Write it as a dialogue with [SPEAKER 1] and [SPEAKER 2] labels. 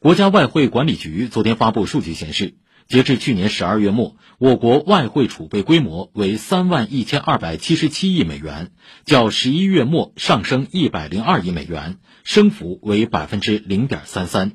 [SPEAKER 1] 国家外汇管理局昨天发布数据显示截至去年十二月末我国外汇储备规模为三万一千二百七十七亿美元较十一月末上升一百零二亿美元升幅为百分之零点三三。